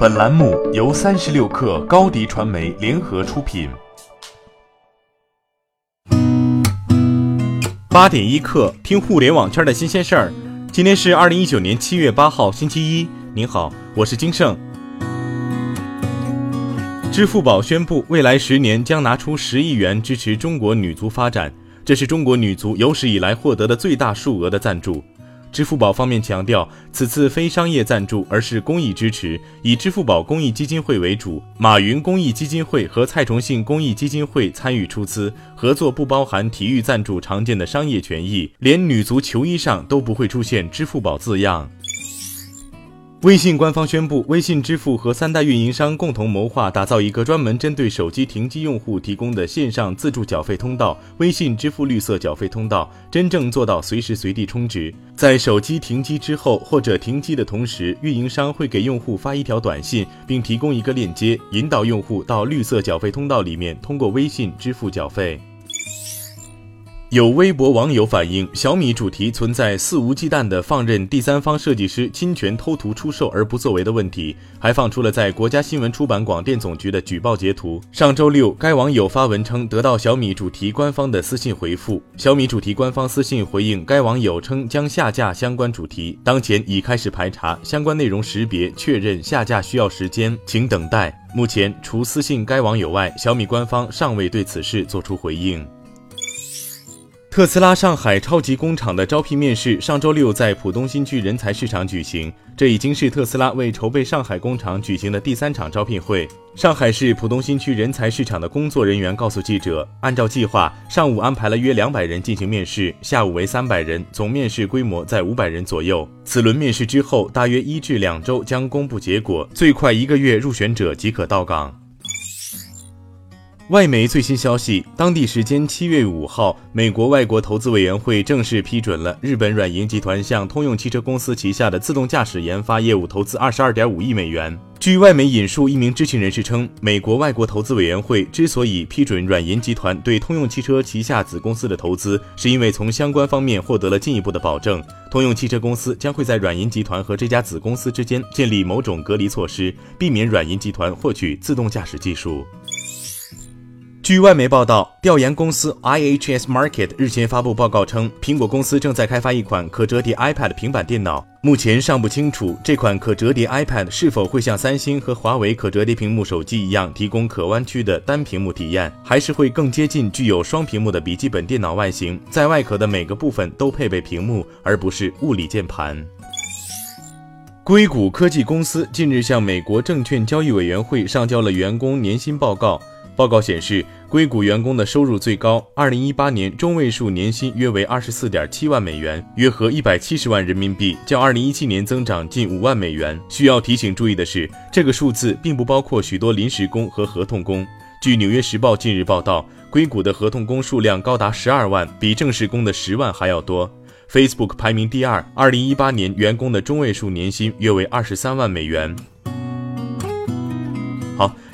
本栏目由三十六氪高低传媒联合出品。八点一刻，听互联网圈的新鲜事儿。今天是二零一九年七月八号，星期一。您好，我是金盛。支付宝宣布，未来十年将拿出十亿元支持中国女足发展，这是中国女足有史以来获得的最大数额的赞助。支付宝方面强调，此次非商业赞助，而是公益支持，以支付宝公益基金会为主，马云公益基金会和蔡崇信公益基金会参与出资，合作不包含体育赞助常见的商业权益，连女足球衣上都不会出现支付宝字样。微信官方宣布，微信支付和三大运营商共同谋划，打造一个专门针对手机停机用户提供的线上自助缴费通道——微信支付绿色缴费通道，真正做到随时随地充值。在手机停机之后或者停机的同时，运营商会给用户发一条短信，并提供一个链接，引导用户到绿色缴费通道里面，通过微信支付缴费。有微博网友反映，小米主题存在肆无忌惮的放任第三方设计师侵权偷图出售而不作为的问题，还放出了在国家新闻出版广电总局的举报截图。上周六，该网友发文称得到小米主题官方的私信回复，小米主题官方私信回应该网友称将下架相关主题，当前已开始排查相关内容识别确认下架需要时间，请等待。目前除私信该网友外，小米官方尚未对此事作出回应。特斯拉上海超级工厂的招聘面试上周六在浦东新区人才市场举行，这已经是特斯拉为筹备上海工厂举行的第三场招聘会。上海市浦东新区人才市场的工作人员告诉记者，按照计划，上午安排了约两百人进行面试，下午为三百人，总面试规模在五百人左右。此轮面试之后，大约一至两周将公布结果，最快一个月入选者即可到岗。外媒最新消息，当地时间七月五号，美国外国投资委员会正式批准了日本软银集团向通用汽车公司旗下的自动驾驶研发业务投资二十二点五亿美元。据外媒引述一名知情人士称，美国外国投资委员会之所以批准软银集团对通用汽车旗下子公司的投资，是因为从相关方面获得了进一步的保证，通用汽车公司将会在软银集团和这家子公司之间建立某种隔离措施，避免软银集团获取自动驾驶技术。据外媒报道，调研公司 IHS Market 日前发布报告称，苹果公司正在开发一款可折叠 iPad 平板电脑。目前尚不清楚这款可折叠 iPad 是否会像三星和华为可折叠屏幕手机一样提供可弯曲的单屏幕体验，还是会更接近具有双屏幕的笔记本电脑外形，在外壳的每个部分都配备屏幕，而不是物理键盘。硅谷科技公司近日向美国证券交易委员会上交了员工年薪报告。报告显示，硅谷员工的收入最高，二零一八年中位数年薪约为二十四点七万美元，约合一百七十万人民币，较二零一七年增长近五万美元。需要提醒注意的是，这个数字并不包括许多临时工和合同工。据《纽约时报》近日报道，硅谷的合同工数量高达十二万，比正式工的十万还要多。Facebook 排名第二，二零一八年员工的中位数年薪约为二十三万美元。